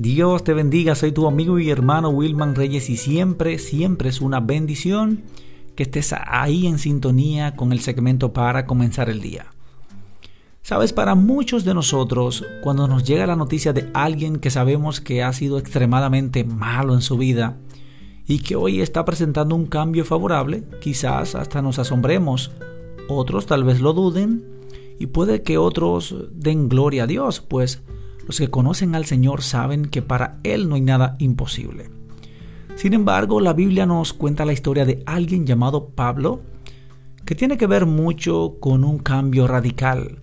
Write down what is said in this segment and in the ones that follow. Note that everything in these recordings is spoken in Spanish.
Dios te bendiga, soy tu amigo y hermano Wilman Reyes y siempre, siempre es una bendición que estés ahí en sintonía con el segmento para comenzar el día. Sabes, para muchos de nosotros, cuando nos llega la noticia de alguien que sabemos que ha sido extremadamente malo en su vida y que hoy está presentando un cambio favorable, quizás hasta nos asombremos, otros tal vez lo duden y puede que otros den gloria a Dios, pues los que conocen al Señor saben que para Él no hay nada imposible. Sin embargo, la Biblia nos cuenta la historia de alguien llamado Pablo, que tiene que ver mucho con un cambio radical,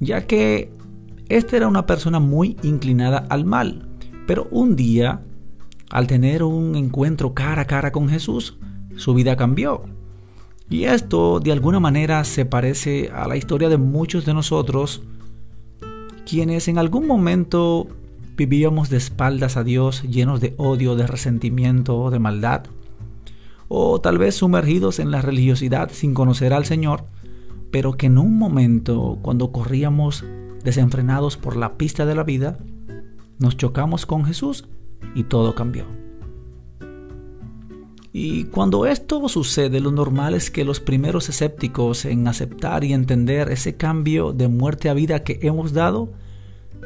ya que este era una persona muy inclinada al mal, pero un día, al tener un encuentro cara a cara con Jesús, su vida cambió. Y esto de alguna manera se parece a la historia de muchos de nosotros quienes en algún momento vivíamos de espaldas a Dios llenos de odio, de resentimiento de maldad, o tal vez sumergidos en la religiosidad sin conocer al Señor, pero que en un momento, cuando corríamos desenfrenados por la pista de la vida, nos chocamos con Jesús y todo cambió. Y cuando esto sucede, lo normal es que los primeros escépticos en aceptar y entender ese cambio de muerte a vida que hemos dado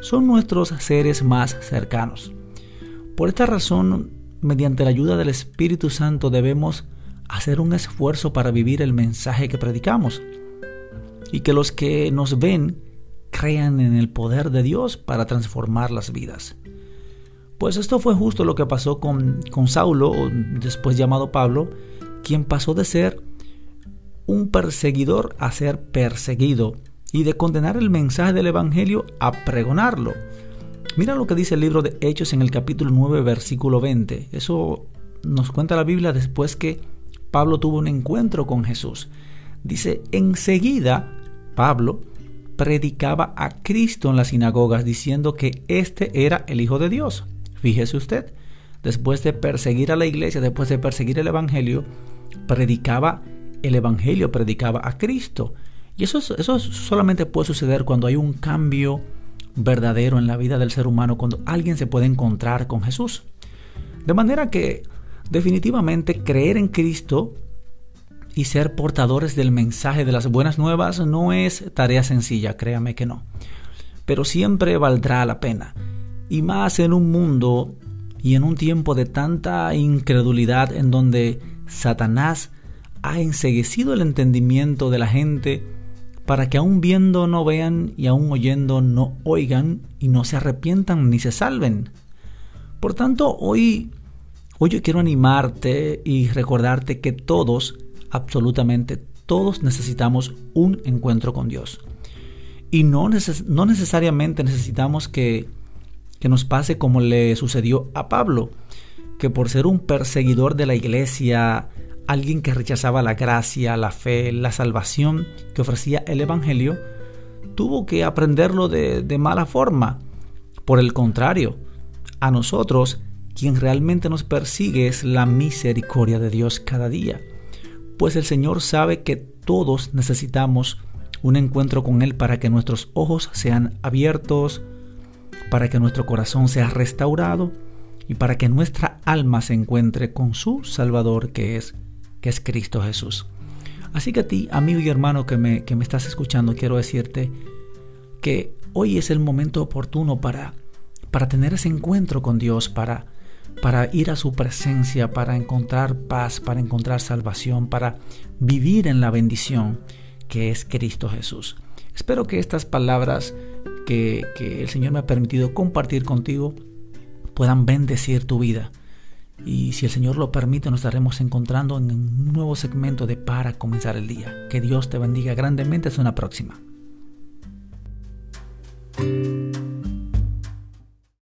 son nuestros seres más cercanos. Por esta razón, mediante la ayuda del Espíritu Santo debemos hacer un esfuerzo para vivir el mensaje que predicamos y que los que nos ven crean en el poder de Dios para transformar las vidas. Pues esto fue justo lo que pasó con, con Saulo, después llamado Pablo, quien pasó de ser un perseguidor a ser perseguido y de condenar el mensaje del Evangelio a pregonarlo. Mira lo que dice el libro de Hechos en el capítulo 9, versículo 20. Eso nos cuenta la Biblia después que Pablo tuvo un encuentro con Jesús. Dice, enseguida Pablo predicaba a Cristo en las sinagogas diciendo que este era el Hijo de Dios. Fíjese usted, después de perseguir a la iglesia, después de perseguir el Evangelio, predicaba el Evangelio, predicaba a Cristo. Y eso, eso solamente puede suceder cuando hay un cambio verdadero en la vida del ser humano, cuando alguien se puede encontrar con Jesús. De manera que definitivamente creer en Cristo y ser portadores del mensaje de las buenas nuevas no es tarea sencilla, créame que no. Pero siempre valdrá la pena. Y más en un mundo y en un tiempo de tanta incredulidad en donde Satanás ha enseguecido el entendimiento de la gente para que aún viendo no vean y aún oyendo no oigan y no se arrepientan ni se salven. Por tanto, hoy, hoy yo quiero animarte y recordarte que todos, absolutamente todos necesitamos un encuentro con Dios. Y no, no necesariamente necesitamos que, que nos pase como le sucedió a Pablo, que por ser un perseguidor de la iglesia, alguien que rechazaba la gracia, la fe, la salvación que ofrecía el Evangelio, tuvo que aprenderlo de, mala forma. Por el contrario, a nosotros, quien realmente nos persigue es la misericordia de Dios cada día, pues el Señor sabe que todos necesitamos un encuentro con Él para que nuestros ojos sean abiertos, para que nuestro corazón sea restaurado y para que nuestra alma se encuentre con su Salvador que es que es Cristo Jesús. Así que a ti, amigo y hermano que me, que me estás escuchando, quiero decirte que hoy es el momento oportuno para, para tener ese encuentro con Dios, para, para ir a su presencia, para encontrar paz, para encontrar salvación, para vivir en la bendición que es Cristo Jesús. Espero que estas palabras que, el Señor me ha permitido compartir contigo puedan bendecir tu vida y si el Señor lo permite, nos estaremos encontrando en un nuevo segmento de Para comenzar el día. Que Dios te bendiga grandemente. Hasta una próxima.